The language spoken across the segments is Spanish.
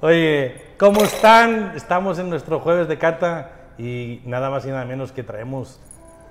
Oye, ¿cómo están? Estamos en nuestro jueves de cata y nada más y nada menos que traemos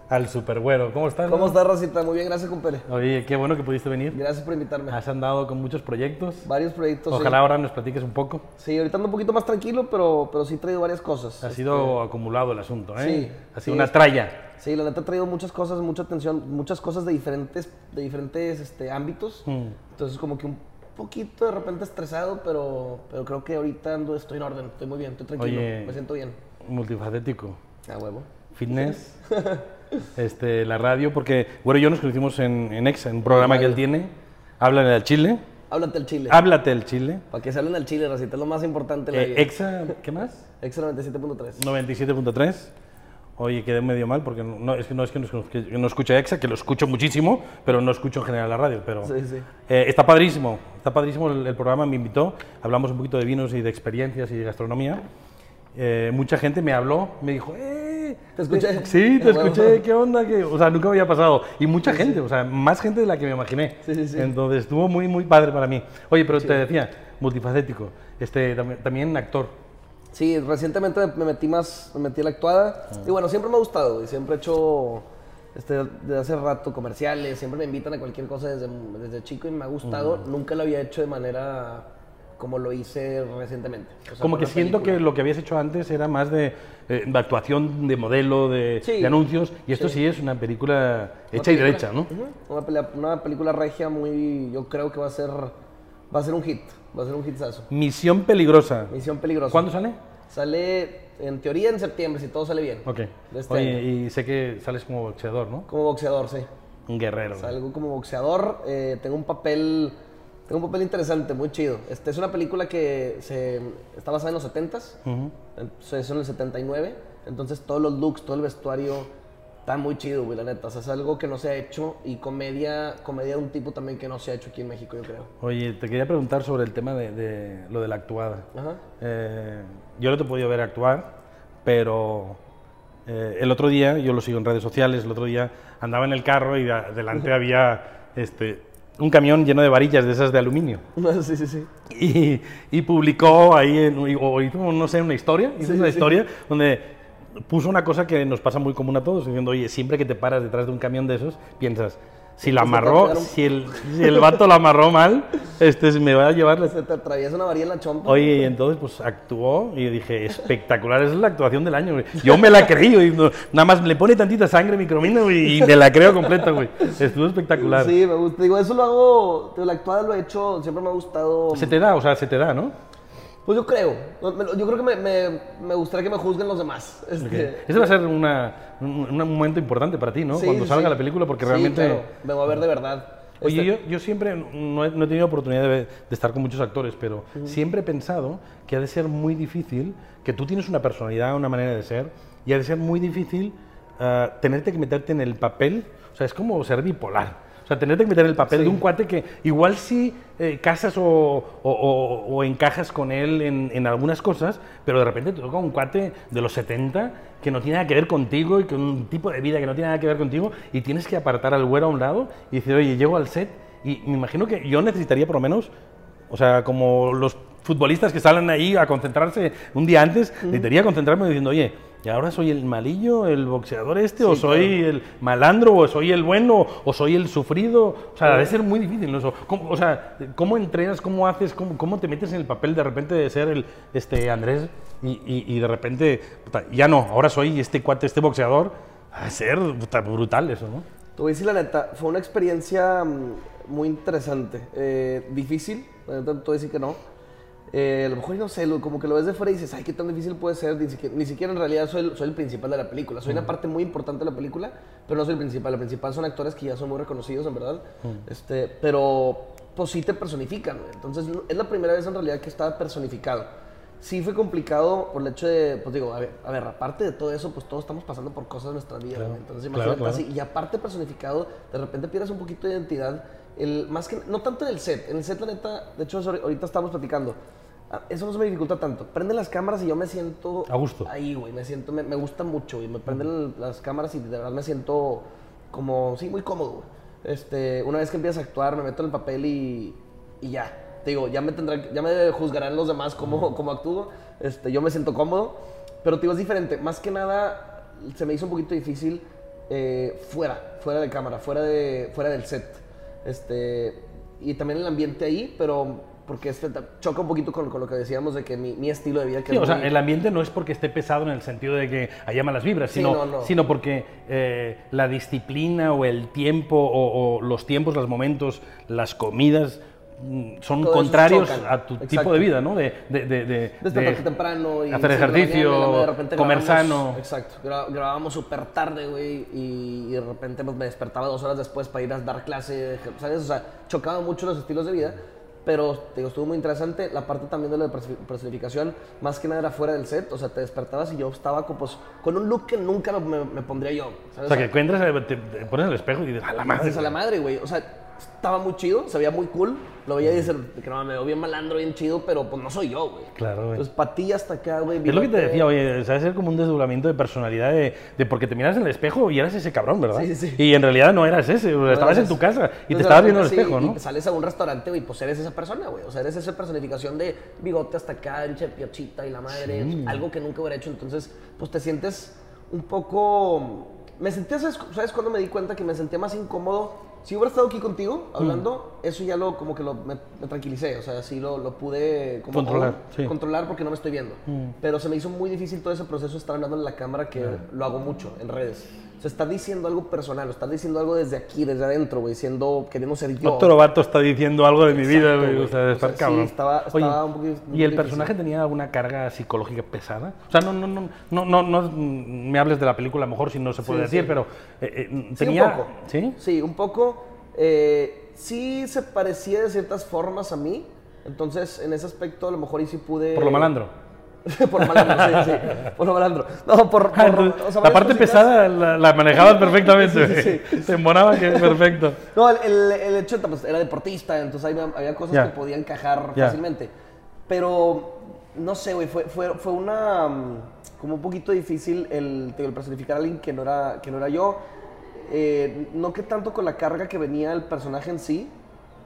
al super güero. ¿Cómo estás? ¿Cómo estás, Rosita? Muy bien, gracias, compadre. Oye, qué bueno que pudiste venir. Gracias por invitarme. Has andado con muchos proyectos. Varios proyectos. sí. Ojalá ahora nos platiques un poco. Sí, ahorita ando un poquito más tranquilo, pero, pero sí he traído varias cosas. Ha sido acumulado el asunto, ¿eh? Sí, Ha sido sí, una tralla. Sí, la neta he traído muchas cosas, mucha atención, muchas cosas de diferentes, de diferentes este, ámbitos. Mm. Entonces, como que un poquito de repente estresado, pero, pero creo que ahorita ando, estoy en orden, estoy muy bien, estoy tranquilo, Oye. me siento bien. Multifacético. A huevo. Fitness. este, la radio, porque, bueno, yo nos conocimos en, en Exa, en un programa que él tiene. Háblale al Chile. Háblate el chile. Háblate al Chile. Para que se hablen al chile, Rosita, es lo más importante de la Eh, vida. Exa, ¿qué más? Exa 97.3. 97.3. Oye, quedé medio mal porque no, es que no es que no, que no EXA, que lo escucho muchísimo, pero no escucho en general la radio. Pero Sí, sí. eh, está padrísimo, está padrísimo el, el programa, me invitó, hablamos un poquito de vinos y de experiencias y de gastronomía. Eh, mucha gente me habló, me dijo, ¡eh! ¿Te escuché? Sí, te Ah, escuché, ¿qué onda? ¿Qué? O sea, nunca había pasado. Y mucha gente, o sea, más gente de la que me imaginé. Sí, sí, sí. Entonces estuvo muy, muy padre para mí. Oye, pero te decía, multifacético, este, también actor. Sí, recientemente me- me metí más, me metí a la actuada. Y bueno, siempre me ha gustado y siempre he hecho, este, desde hace rato comerciales, siempre me invitan a cualquier cosa desde, desde chico y me ha gustado. Nunca lo había hecho de manera como lo hice recientemente. O sea, Como que siento que lo que habías hecho antes era más de, eh, de actuación, de modelo, de, Sí. de anuncios, y esto sí. es una película hecha y derecha, ¿no? Una, pelea- una película regia muy, yo creo que va a ser, va a ser un hit, va a ser un hitsazo. Misión peligrosa. Misión peligrosa. ¿Cuándo sale? Sale, en teoría, en septiembre, si todo sale bien. Ok. Este Oye, y sé que sales como boxeador, ¿no? Como boxeador, sí. Un guerrero. Salgo como boxeador, eh, tengo un papel, tengo un papel interesante, muy chido. Este es una película que se, está basada en los 70s, Ujú. entonces en el 79, entonces todos los looks, todo el vestuario está muy chido, güey, la neta. O sea, es algo que no se ha hecho y comedia, comedia de un tipo también que no se ha hecho aquí en México, yo creo. Oye, te quería preguntar sobre el tema de, de lo de la actuada. Ajá. Eh, yo no te he podido ver actuar, pero eh, el otro día, yo lo sigo en redes sociales, el otro día andaba en el carro y de- delante había este, un camión lleno de varillas de esas de aluminio. sí, sí, sí. Y, y publicó ahí, en- o hizo, no sé, una historia, hizo Sí, una sí. historia donde puso una cosa que nos pasa muy común a todos, diciendo, oye, siempre que te paras detrás de un camión de esos, piensas, si la amarró, si el, si el vato la amarró mal, este, me va a llevar la Se te atraviesa una varilla en la chompa. Oye, y entonces pues actuó y dije, espectacular, esa es la actuación del año, güey. Yo me la creí, güey. no- nada más le pone tantita sangre micromina, güey, y me la creo completa, güey. Estuvo espectacular. Sí, me gusta. Digo, eso lo hago, la actuada lo he hecho, siempre me ha gustado. Se te da, o sea, se te da, ¿no? Pues yo creo. Yo creo que me, me, me gustaría que me juzguen los demás. Este, Ese va a ser una, un, un momento importante para ti, ¿no? sí, Cuando sí, salga sí. la película, porque Sí, realmente... claro, me voy a ver de verdad. Oye, Este, yo, yo siempre no he, no he tenido oportunidad de, de estar con muchos actores, pero siempre he pensado que ha de ser muy difícil, que tú tienes una personalidad, una manera de ser, y ha de ser muy difícil ah, tenerte que meterte en el papel, o sea, es como ser bipolar. O sea, tenerte que meter en el papel de un cuate que igual sí eh, casas o, o- o- o encajas con él en, en algunas cosas, pero de repente te toca un cuate de los 70 que no tiene nada que ver contigo y con un tipo de vida que no tiene nada que ver contigo y tienes que apartar al güero a un lado y decir, oye, llego al set y me imagino que yo necesitaría por lo menos, o sea, como los futbolistas que salen ahí a concentrarse un día antes, necesitaría concentrarme diciendo, oye, ¿y ahora soy el malillo, el boxeador este, o soy el malandro, o soy el bueno, o soy el sufrido? O sea, debe ser muy difícil, ¿no? ¿Cómo, o sea, ¿cómo entrenas, cómo haces, cómo, cómo te metes en el papel de repente de ser el este Andrés y, y- y de repente, ya no, ahora soy este cuate, este boxeador? A ser brutal eso, ¿no? Te voy a decir la neta, fue una experiencia mm, muy interesante. Eh, difícil, la neta, te voy a decir que no. Eh, a lo mejor, no sé, lo- como que lo ves de fuera y dices, ay, qué tan difícil puede ser. Ni siquiera, ni siquiera en realidad soy el, soy el principal de la película. Soy una parte muy importante de la película, pero no soy el principal. El principal son actores que ya son muy reconocidos, en verdad. este, pero, pues sí te personifican. Entonces, es la primera vez en realidad que estaba personificado. Sí fue complicado por el hecho de, pues digo, a ver, a ver, aparte de todo eso, pues todos estamos pasando por cosas en nuestra vida. güey. Entonces, claro, imagínate claro. así. Y aparte personificado, de repente pierdes un poquito de identidad. El, más que, no tanto en el set. En el set, la neta, de hecho, ahorita estamos platicando. Ah, Eso no se me dificulta tanto. Prenden las cámaras y yo me siento... A gusto. Ahí, güey. Me siento... Me, me gusta mucho. Y me prenden las cámaras y de verdad me siento como... Sí, muy cómodo, güey. Este, una vez que empiezas a actuar, me meto en el papel y... Y ya. te digo, ya me, tendrán, ya me juzgarán los demás cómo, cómo actúo. Este, yo me siento cómodo, pero te digo, es diferente. Más que nada, se me hizo un poquito difícil eh, fuera, fuera de cámara, fuera, de, fuera del set. Este, y también el ambiente ahí, pero porque este choca un poquito con, con, lo que decíamos de que mi, mi estilo de vida... Que sí, o sea, el ambiente no es porque esté pesado en el sentido de que haya malas vibras, sino, sí, no, no. sino porque eh, la disciplina o el tiempo o, o, los tiempos, los momentos, las comidas mm, son Todo contrarios a tu Exacto. tipo de vida, ¿no? De, de, de, de, de temprano y hacer ejercicio, mañana, comer sano. Exacto. Grabábamos súper tarde, güey, y, y, de repente pues, me despertaba dos horas después para ir a dar clase, ¿sabes? O sea, chocaban mucho los estilos de vida pero te digo, estuvo muy interesante. La parte también de la personificación, más que nada era fuera del set, o sea, te despertabas y yo estaba con, pues, con un look que nunca me, me pondría yo. ¿sabes? O sea, que encuentras, te, te pones el espejo y dices, a la madre. Dices, a la madre, güey. O sea, estaba muy chido, se veía muy cool. Lo veía y dices, que no, me veo bien malandro, bien chido, pero pues no soy yo, güey. Claro, güey. Entonces, para ti hasta acá, güey. Es lo que te decía, oye, sabes ser como un desdoblamiento de personalidad de, de, porque te miras en el espejo y eras ese cabrón, ¿verdad? Sí, sí. Y en realidad no eras ese, no estabas eras en tu casa y te estabas viendo en el espejo, ¿no? Y sales a un restaurante, güey, pues eres esa persona, güey. O sea, eres esa personificación de bigote hasta acá, enche, piochita y la madre, algo que nunca hubiera hecho. Entonces, pues te sientes un poco. Me sentía, ¿sabes, ¿sabes cuando me di cuenta que me sentía más incómodo? Si hubiera estado aquí contigo hablando, mm. eso ya lo como que lo, me, me, tranquilicé, o sea, sí lo, lo pude como controlar, sí. controlar porque no me estoy viendo. Mm. Pero se me hizo muy difícil todo ese proceso de estar hablando en la cámara que yeah. lo hago mucho en redes. O sea, estás diciendo algo personal, estás diciendo algo desde aquí, desde adentro, güey, siendo, queriendo ser yo. Otro vato está diciendo algo de mi vida, güey, o sea, de estar o sea, cabrón. Sí, estaba, estaba Oye, un poquito, ¿Y el personaje difícil. tenía alguna carga psicológica pesada? O sea, no, no, no, no, no, no me hables de la película, a lo mejor si no se puede sí, decir, sí. pero eh, eh, tenía... un poco. ¿Sí? Sí, un poco eh, sí se parecía de ciertas formas a mí. Entonces, en ese aspecto, a lo mejor y sí pude. Por lo malandro. por malandro, sí, sí. Por malandro. No, por. por ah, o sea, la parte cositas... pesada la, la manejabas perfectamente. sí, sí, Te embonaba que perfecto. No, el, el, el hecho pues, era deportista, entonces había, había cosas yeah. que podían encajar yeah. fácilmente. Pero, no sé, güey, fue, fue, fue una. como un poquito difícil el, el personificar a alguien que no era, que no era yo eh, no que tanto con la carga que venía el personaje en sí,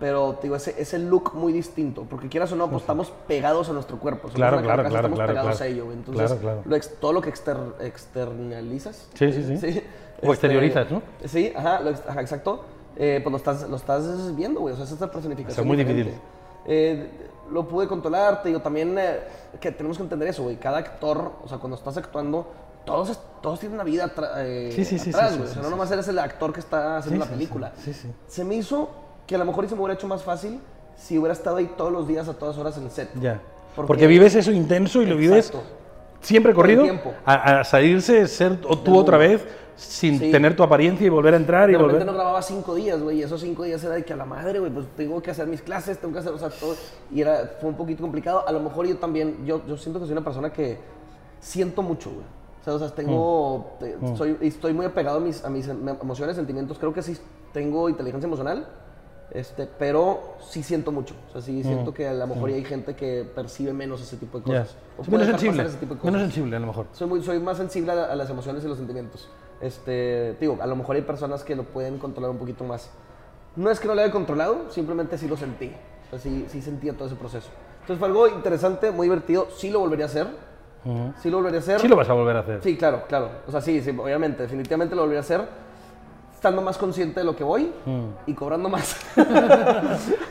pero digo, ese, ese look muy distinto, porque quieras o no, pues estamos pegados a nuestro cuerpo. Somos claro, claro, claro, estamos claro, pegados claro. a ello, entonces claro, claro. Lo ex, todo lo que exter, externalizas. Sí, sí, sí. ¿sí? O exteriorizas, ¿no? Sí, ajá, lo, ajá exacto. Eh, pues lo estás, lo estás viendo, güey, o sea, es esta personificación. Es muy diferente. difícil. Eh, lo pude controlar, te digo, también eh, que tenemos que entender eso, güey, cada actor, o sea, cuando estás actuando, todos, todos tienen una vida eh, sí, sí, atrás, güey. o sea, no nomás eres el actor que está haciendo la película. Sí, sí, Se me hizo que a lo mejor se me hubiera hecho más fácil si hubiera estado ahí todos los días, a todas horas en el set. Ya. Porque, Porque vives eso intenso y lo vives siempre corrido a, a, salirse, ser tú otra vez sin sí. tener tu apariencia y volver a entrar y de volver. no grababa cinco días, güey, y esos cinco días era de que a la madre, güey, pues tengo que hacer mis clases, tengo que hacer, o sea, todo. Y era, fue un poquito complicado. A lo mejor yo también, yo, yo siento que soy una persona que siento mucho, güey. O sea, o sea tengo, mm. te, soy, estoy muy apegado a mis, a mis emociones, sentimientos. Creo que sí tengo inteligencia emocional, este, pero sí siento mucho. O sea, sí mm. siento que a lo mejor mm. hay gente que percibe menos ese tipo de cosas. Yeah. menos sensible. Ese tipo de cosas. Menos sensible, a lo mejor. Soy, muy, soy más sensible a, a, las emociones y los sentimientos. Este, digo, a lo mejor hay personas que lo pueden controlar un poquito más. No es que no lo haya controlado, simplemente sí lo sentí. O sea, sí, sí sentía todo ese proceso. Entonces fue algo interesante, muy divertido. Sí lo volvería a hacer Uh -huh. Sí lo volvería a hacer. Sí lo vas a volver a hacer. Sí, claro, claro. O sea, sí, sí, obviamente, definitivamente lo volvería a hacer. Estando más consciente de lo que voy Mm. y cobrando más.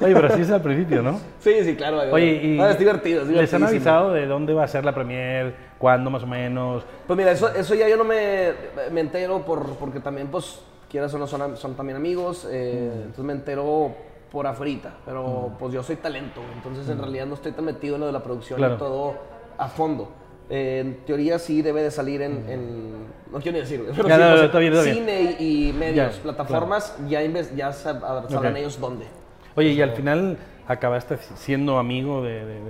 Oye, pero así es al principio, ¿no? sí, sí, claro. Oye, y no, es divertido, es ¿les han avisado de dónde va a ser la premier? ¿Cuándo más o menos? Pues mira, eso, eso ya yo no me, me entero por, porque también, pues, quieras o no, son, son también amigos. Eh, Mm. Entonces me entero por afuera. Pero pues yo soy talento. Entonces en realidad no estoy tan metido en lo de la producción Mm. Claro. y todo a fondo. Eh, en teoría sí debe de salir en, en no quiero ni decir, pero Ya, sí, no, o sea, está bien, está bien. cine y, y medios, Ya, plataformas, ya, inves- ya sabrán ellos dónde. Oye, y al final acabaste siendo amigo de, de,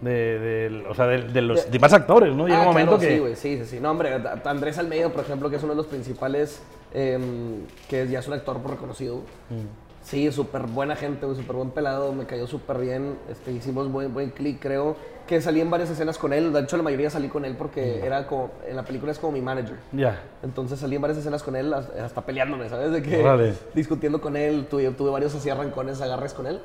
de, de- de- o sea, de, los De- demás actores, ¿no? Llega Ah, un momento claro, que... Sí, güey, sí, sí, sí. No, hombre, Andrés Almeida, por ejemplo, que es uno de los principales, em, que ya es un actor reconocido. Mm. Sí, súper buena gente, súper buen pelado, me cayó súper bien. Este, hicimos buen, buen clic, creo. Que salí en varias escenas con él. De hecho, la mayoría salí con él porque Mm. era como, en la película es como mi manager. Ya. Entonces salí en varias escenas con él, hasta peleándome, ¿sabes? De que Órale. discutiendo con él, tuve, tuve varios así arrancones, agarres con él.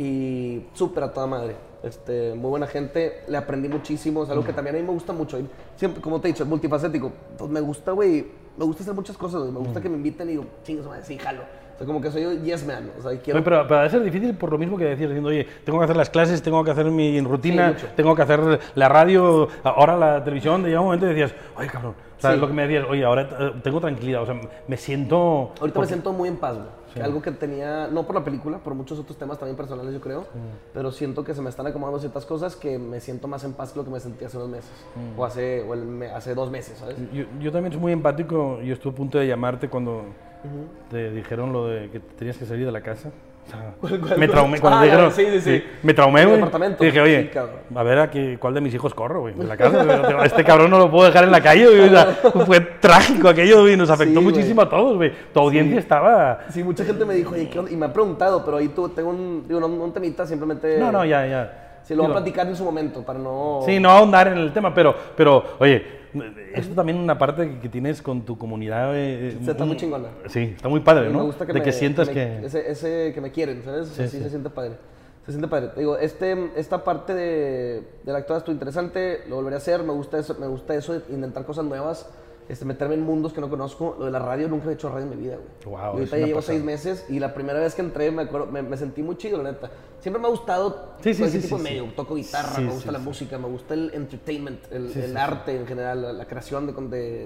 y súper a toda madre. Este, muy buena gente, le aprendí muchísimo, es algo que también a mí me gusta mucho. Y Siempre, como te he dicho, es multifacético. Pues me gusta, güey, me gusta hacer muchas cosas. Me gusta que me inviten y digo, chingas, madre, sí, jalo. O sea, como que soy yo yes man, o sea, quiero... Oye, pero, pero debe ser difícil por lo mismo que decías, diciendo, oye, tengo que hacer las clases, tengo que hacer mi rutina, Sí, tengo que hacer la radio, ahora la televisión. Llega un momento y decías, oye, cabrón, o sea, Sí. es lo que me decías, oye, ahora eh, tengo tranquilidad, o sea, me siento... Ahorita me porque- siento muy en paz, güey. Que Algo que tenía, no por la película, por muchos otros temas también personales, yo creo, pero siento que se me están acomodando ciertas cosas que me siento más en paz que lo que me sentí hace unos meses, o, hace, o el me- hace dos meses, ¿sabes? Yo, yo también soy muy empático. Yo estuve a punto de llamarte cuando te dijeron lo de que tenías que salir de la casa. O sea, cuál? me traumé cuando Ah, dijeron. sí, sí, sí. Me traumé, güey. dije, oye, a ver a qué, cuál de mis hijos corro, güey, la casa. este cabrón no lo puedo dejar en la calle, güey. O sea, fue trágico aquello, güey. Nos afectó muchísimo a todos, güey. Tu audiencia estaba. Sí, mucha gente me dijo, oye, ¿qué onda? Y me ha preguntado, pero ahí tú, tengo un, digo, no, un temita, simplemente... No, no, ya, ya. Sí, lo voy a platicar en su momento, para no... Sí, no ahondar en el tema, pero, pero oye, esto también una parte que, que tienes con tu comunidad. eh, Sí, está un- muy chingona. Sí, está muy padre, ¿no? Me gusta que de me, que sientas me- que. Ese, ese que me quieren, ¿sabes? Sí, Sí, se siente padre. Se siente padre. Te digo, este, esta parte de, de la actuación estuvo interesante, lo volveré a hacer, me gusta eso, me gusta eso intentar cosas nuevas, este, meterme en mundos que no conozco. Lo de la radio, nunca he hecho radio en mi vida, güey. Y es ahorita ya llevo pasada. seis meses y la primera vez que entré me, acuerdo, me, me sentí muy chido, la neta. Siempre me ha gustado Sí, ese sí, tipo de medio. Toco guitarra, me gusta la música, me gusta el entertainment, el, el arte en general, la, la creación de,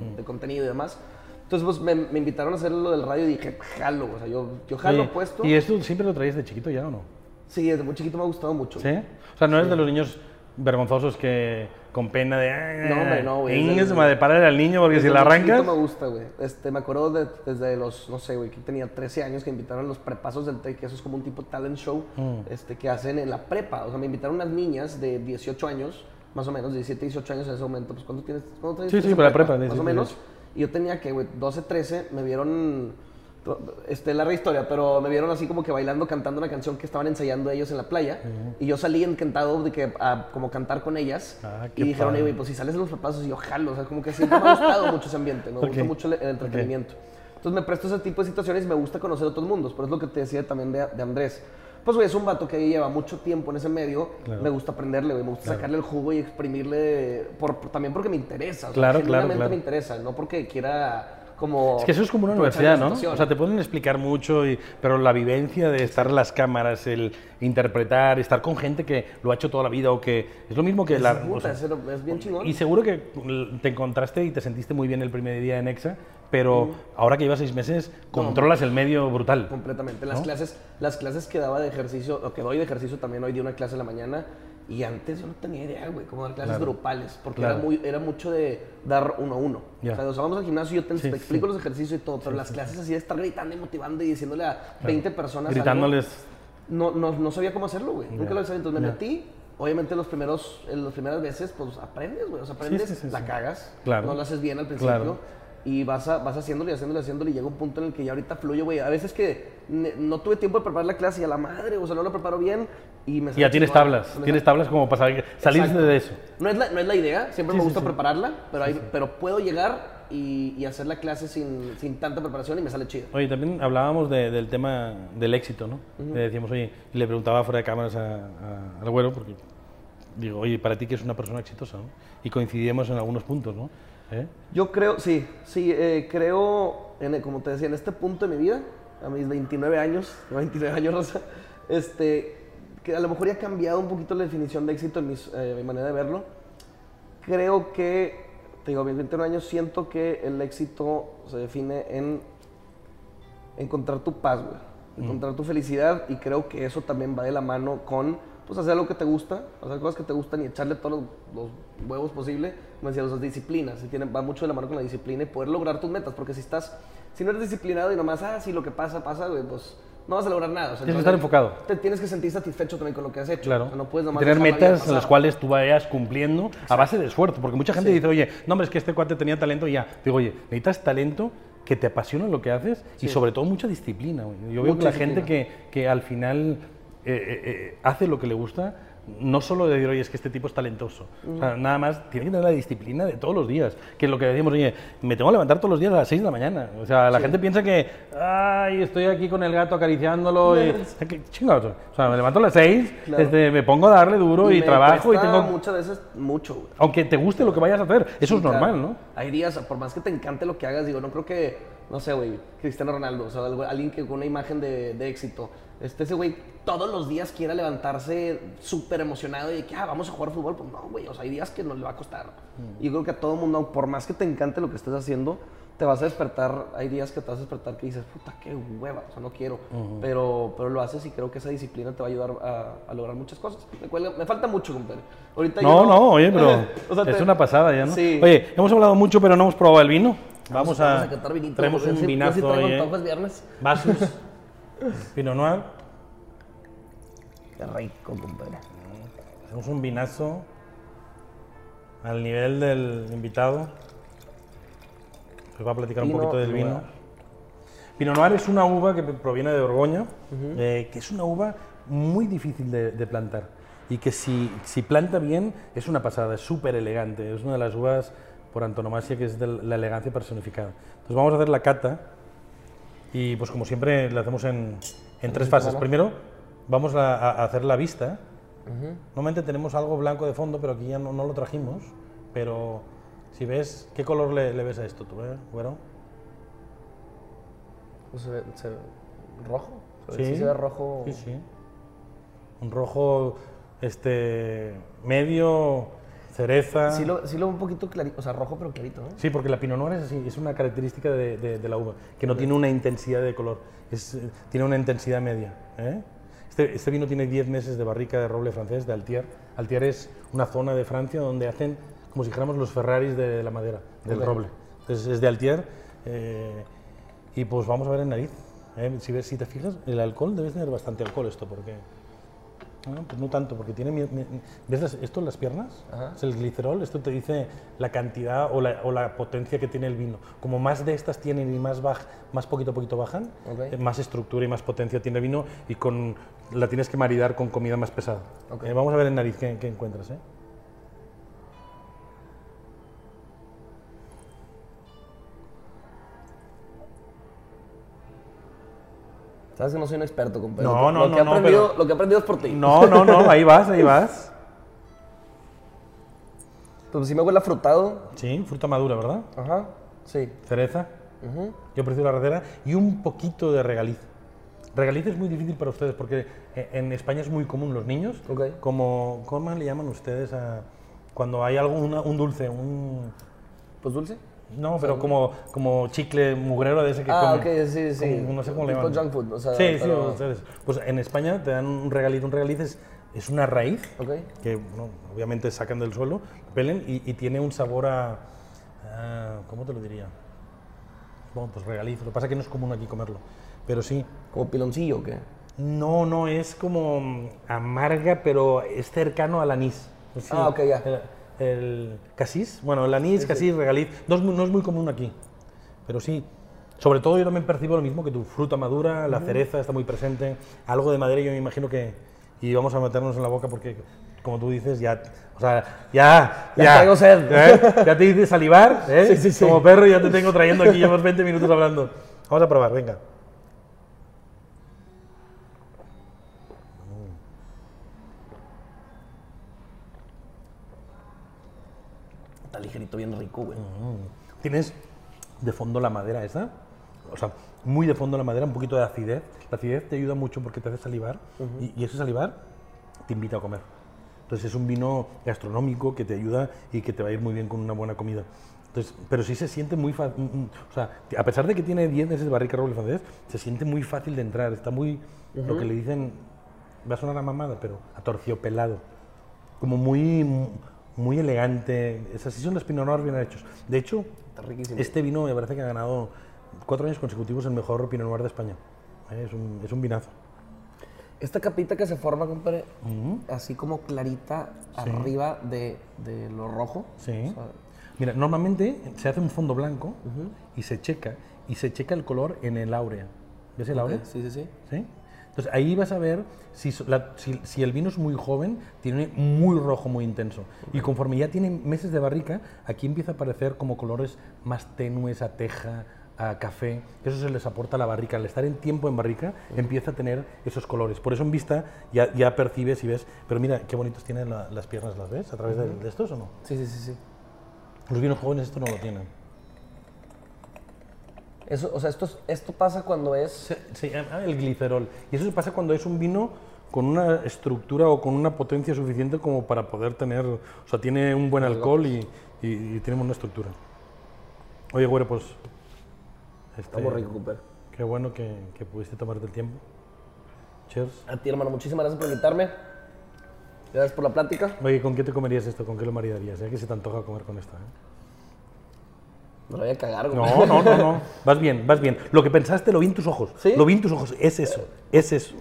Mm. de contenido y demás. Entonces, pues me, me invitaron a hacer lo del radio y dije, jalo, o sea, yo, yo jalo Oye, puesto. ¿Y esto siempre lo traías de chiquito ya o no? Sí, desde muy chiquito me ha gustado mucho. ¿Sí? O sea, no eres de los niños vergonzosos que con pena de. "Ah, No, hombre, no, güey, Ingue desde- su madre, párale al niño porque si la arrancas. me gusta, güey. Este, me acuerdo de- desde los, no sé, güey, que tenía 13 años que invitaron a los prepasos del TEC, que eso es como un tipo talent show Mm. este, que hacen en la prepa. O sea, me invitaron unas niñas de 18 años, más o menos, 17, 18 años en ese momento. Pues, ¿cuánto tienes? ¿Cuánto tienes Sí, sí, para la prepa, Más 17, o menos. 18. Y yo tenía que, güey, 12, 13, me vieron. Este, larga historia, pero me vieron así como que bailando, cantando una canción que estaban ensayando ellos en la playa. Y yo salí encantado de que a como cantar con ellas. Ah, y dijeron, padre. "Ey, güey, pues si sales de los prepasos, y yo jalo. O sea, como que siempre me ha gustado mucho ese ambiente. Me gusta mucho el, el entretenimiento. Entonces me presto ese tipo de situaciones y me gusta conocer otros mundos. Pero es lo que te decía también de, de Andrés. Pues, güey, es un vato que lleva mucho tiempo en ese medio. Claro. Me gusta aprenderle, güey. Me gusta sacarle el jugo y exprimirle. Por, por- también porque me interesa. O sea, Claro, claro. me interesa. No porque quiera como... Es que eso es como una universidad, ¿no? O sea, te pueden explicar mucho, y- pero la vivencia de estar en las cámaras, el interpretar, estar con gente que lo ha hecho toda la vida o que es lo mismo que la... Puta, o sea, es bien chingón. y seguro que te encontraste y te sentiste muy bien el primer día en EXA, pero ahora que llevas seis meses, controlas el medio brutal. Completamente. Las ¿No? clases, las clases que daba de ejercicio, o que doy de ejercicio también hoy di una clase en la mañana y antes yo no tenía idea, güey, cómo dar clases Claro. grupales, porque Claro. era muy, era mucho de dar uno a uno. O sea, sea, vamos al gimnasio y yo te, Sí, te explico sí. los ejercicios y todo, pero las clases así de estar gritando y motivando y diciéndole a 20 personas algo, Gritándoles... no, no, no sabía cómo hacerlo, güey. Nunca lo sabía. Entonces me metí. Obviamente los primeros, las primeras veces, pues aprendes, güey. O sea, aprendes, la cagas. Claro. No lo haces bien al principio. Y vas, a, vas haciéndolo y haciéndolo y haciéndolo y llega un punto en el que ya ahorita fluye, güey. A veces que no tuve tiempo de preparar la clase y a la madre, o sea, no lo preparo bien y me ya tienes tablas, tienes sale- tablas como para salir, salirse de eso. No es la, no es la idea, siempre Sí, me gusta sí. prepararla, pero, hay, pero puedo llegar y, y hacer la clase sin, sin tanta preparación y me sale chido. Oye, también hablábamos de- del tema del éxito, ¿no? Le decíamos, oye, y le preguntaba fuera de cámaras a- a- al güero, porque digo, oye, para ti que es una persona exitosa, ¿no? Y coincidimos en algunos puntos, ¿no? ¿Eh? Yo creo, sí, sí, eh, creo, en, como te decía, en este punto de mi vida, a mis 29 años, 29 años, Rosa, este, que a lo mejor ya ha cambiado un poquito la definición de éxito en mis, eh, mi manera de verlo. Creo que, te digo, a mis 29 años siento que el éxito se define en encontrar tu paz, güey. Encontrar tu felicidad y creo que eso también va de la mano con pues hacer lo que te gusta, hacer cosas que te gustan y echarle todos los, los huevos posible, como decía, esas disciplinas, se tiene, va mucho de la mano con la disciplina y poder lograr tus metas, porque si estás, si no eres disciplinado y nomás, ah, sí, lo que pasa, pasa, güey, pues no vas a lograr nada. O sea, Tienes que estar enfocado. Te tienes que sentir satisfecho también con lo que has hecho. Claro. O sea, no puedes nomás tener metas en las cuales tú vayas cumpliendo a base de esfuerzo. Porque mucha gente dice, oye, no, hombre, es que este cuate tenía talento y ya. Digo, oye, necesitas talento que te apasione lo que haces y sobre todo mucha disciplina. güey. Yo veo Mucha que la gente que, que al final eh, eh, eh, hace lo que le gusta, no solo de decir, oye, es que este tipo es talentoso. O sea, nada más, tiene que tener la disciplina de todos los días. Que es lo que decimos, oye, me tengo que levantar todos los días a las 6 de la mañana. O sea, la gente piensa que, ay, estoy aquí con el gato acariciándolo. y, ¿qué chingados? O sea, me levanto a las 6, Claro. este, me pongo a darle duro y, me trabajo y tengo... muchas veces mucho, güey. Aunque te guste lo que vayas a hacer, eso Sí, es normal, claro. ¿no? Hay días, por más que te encante lo que hagas, digo, no creo que, no sé, güey, Cristiano Ronaldo, o sea, alguien que con una imagen de, de éxito, este, ese güey todos los días quiera levantarse súper emocionado y de que, ah, vamos a jugar fútbol, pues no, güey, o sea, hay días que no le va a costar. Mm. Y yo creo que a todo mundo, por más que te encante lo que estés haciendo, te vas a despertar, hay días que te vas a despertar que dices, puta, qué hueva, o sea, no quiero, pero, pero lo haces y creo que esa disciplina te va a ayudar a, a lograr muchas cosas. Me, cuelga- me falta mucho, compadre. Ahorita No, yo no, oye, pero O sea, es te- una pasada ya, ¿no? Sí. Oye, hemos hablado mucho, pero no hemos probado el vino. Vamos, a, vamos a catar vinito. Traemos un vinazo ahí, ¿eh? viernes. Vasos, Pinot Noir. Qué rico, compadre. Hacemos un vinazo al nivel del invitado. Os va a platicar un Pinot poquito del vino. Noir. Pinot Noir es una uva que proviene de Borgoña, eh, que es una uva muy difícil de, de plantar y que si, si planta bien es una pasada, es súper elegante, es una de las uvas por antonomasia que es de la elegancia personificada. Entonces vamos a hacer la cata y pues como siempre la hacemos en, en tres fases. Primero vamos a, a hacer la vista. Normalmente tenemos algo blanco de fondo, pero aquí ya no, no lo trajimos. Pero si ves, ¿qué color le, le ves a esto tú, eh, güero? Pues se ve, se ve rojo. Se ve, Sí. sí se ve rojo. Sí, sí. Un rojo este medio cereza. Sí lo, sí lo un poquito clarito, o sea, rojo pero clarito, ¿no? Sí, porque la Pinot Noir es así, es una característica de, de- de la uva, que no tiene una intensidad de color, es, eh, tiene una intensidad media. ¿eh? Este, este vino tiene 10 meses de barrica de roble francés, de Altier. Altier es una zona de Francia donde hacen, como si dijéramos, los Ferraris de la madera, del roble. Entonces es de Altier. eh, y pues vamos a ver en nariz. ¿eh? Si, ves, si te fijas, el alcohol debe tener bastante alcohol esto, porque... No, pues no tanto, porque tiene... mi- mi- ¿Ves esto en las piernas? Ajá. Es el glicerol, esto te dice la cantidad o la, o la potencia que tiene el vino. Como más de estas tienen y más, baj, más poquito a poquito bajan, eh, más estructura y más potencia tiene el vino y con, la tienes que maridar con comida más pesada. Eh, vamos a ver en nariz qué, qué encuentras. ¿eh? Sabes que no soy un experto, compadre. No, Lo que- no, lo que he no, no, aprendido, pero- Lo que he aprendido es por ti. No, no, no, ahí vas, ahí vas. Pues sí me huele a frutado. Sí, fruta madura, ¿verdad? Ajá. Sí. Cereza. Ujú. Yo prefiero la recera y un poquito de regaliz. Regaliz es muy difícil para ustedes porque eh, en España es muy común los niños. Ok. Como, ¿Cómo le llaman ustedes a cuando hay algo, una- un dulce, un... Pues dulce. No, pero como, como chicle mugrero de ese que Ah, ok, sí, sí. Como- no sé cómo le llaman. junk food, o sea, sí, sí, pero- ustedes. Pues en España te dan un regaliz. Un regaliz es, es una raíz que bueno, obviamente sacan del suelo, pelen y, y tiene un sabor a, a- ¿Cómo te lo diría? Bueno, pues regaliz. Lo que pasa es que no es común aquí comerlo. Pero sí. Como piloncillo, ¿o qué? No, no, es como mm, amarga, pero es cercano al anís. Sí, Ah, ok, ya. El casís, bueno, el anís, casís, regaliz, no es, muy, no es muy común aquí, pero sí. Sobre todo yo también percibo lo mismo que tu fruta madura, la cereza está muy presente, algo de madera yo me imagino que... Y vamos a meternos en la boca porque, como tú dices, ya... O sea, ya... Ya traigo sed. ¿eh? Ya te dices salivar, ¿eh? Sí, sí, sí. Como perro ya te tengo trayendo aquí, llevamos 20 minutos hablando. Vamos a probar, venga. Está ligerito, bien rico, güey. Tienes de fondo la madera esa, o sea, muy de fondo la madera, un poquito de acidez. La acidez te ayuda mucho porque te hace salivar y, y ese salivar te invita a comer. Entonces es un vino gastronómico que te ayuda y que te va a ir muy bien con una buena comida. Entonces, pero sí se siente muy fácil, o sea, a pesar de que tiene 10 meses de barrica roble francés, se siente muy fácil de entrar, está muy, lo que le dicen, va a sonar a mamada, pero atorciopelado como muy, muy elegante. Esas sí son los Pinot Noir bien hechos. De hecho, este vino me parece que ha ganado cuatro años consecutivos el mejor Pinot Noir de España. Eh, Es un, es un vinazo. Esta capita que se forma, compadre, así como clarita arriba de, de lo rojo. Sí. O sea, Mira, normalmente se hace un fondo blanco y se checa, y se checa el color en el áurea. ¿Ves el áurea? ok, Sí, sí, sí. ¿Sí? Entonces ahí vas a ver si, so- la- si- si el vino es muy joven, tiene muy rojo, muy intenso. Y conforme ya tiene meses de barrica, aquí empieza a aparecer como colores más tenues, a teja, a café. Eso se les aporta a la barrica. Al estar en tiempo en barrica, empieza a tener esos colores. Por eso en vista ya, ya percibes y ves. Pero mira, qué bonitos tienen la- las piernas, ¿las ves? ¿A través de, de estos o no? Sí, sí, sí, sí. Los vinos jóvenes esto no lo tienen. Eso, o sea, esto, es- esto pasa cuando es... Se, se llama el glicerol. Y eso se pasa cuando es un vino con una estructura o con una potencia suficiente como para poder tener, o sea, tiene un buen alcohol y, y, y tiene una estructura. Oye, güero, pues... este, Está muy rico, Cooper. Qué bueno que, que pudiste tomarte el tiempo. Cheers. A ti, hermano, muchísimas gracias por invitarme. Gracias por la plática. Oye, ¿con qué te comerías esto? ¿Con qué lo maridarías? Ya que se te antoja comer con esto, ¿eh? Me lo voy a cagar, güey. No, no, no, no. Vas bien, vas bien. Lo que pensaste lo vi en tus ojos. ¿Sí? Lo vi en tus ojos. Es eso, es eso.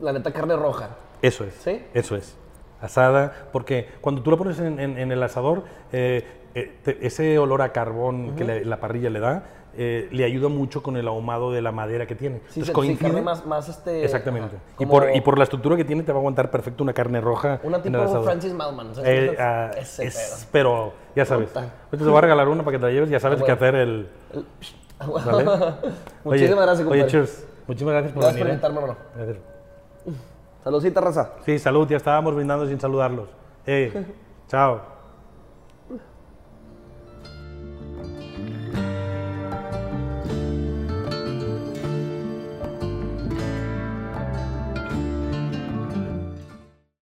La neta, carne roja. Eso es. ¿Sí? Eso es. Asada, porque cuando tú lo pones en, en- en el asador, eh, eh, te- ese olor a carbón que le- la parrilla le da, eh, le ayuda mucho con el ahumado de la madera que tiene. Sí, Entonces sí, coincide. carne más, más este... Exactamente. ajá, Y, por, y por la estructura que tiene, te va a aguantar perfecto una carne roja Una el tipo. Francis Malman. ¿sabes? Eh, ah, Ese es- pero ya sabes. Ahorita te voy a regalar una para que te la lleves, ya sabes Ah, qué bueno. hacer el. pedo. ¿vale? Muchísimas gracias, Oye, cheers. Muchísimas gracias por Gracias por venir. ¿eh? invitarme, hermano. Gracias. Saludcita, raza. Sí, salud, ya estábamos brindando sin saludarlos. Eh, chao.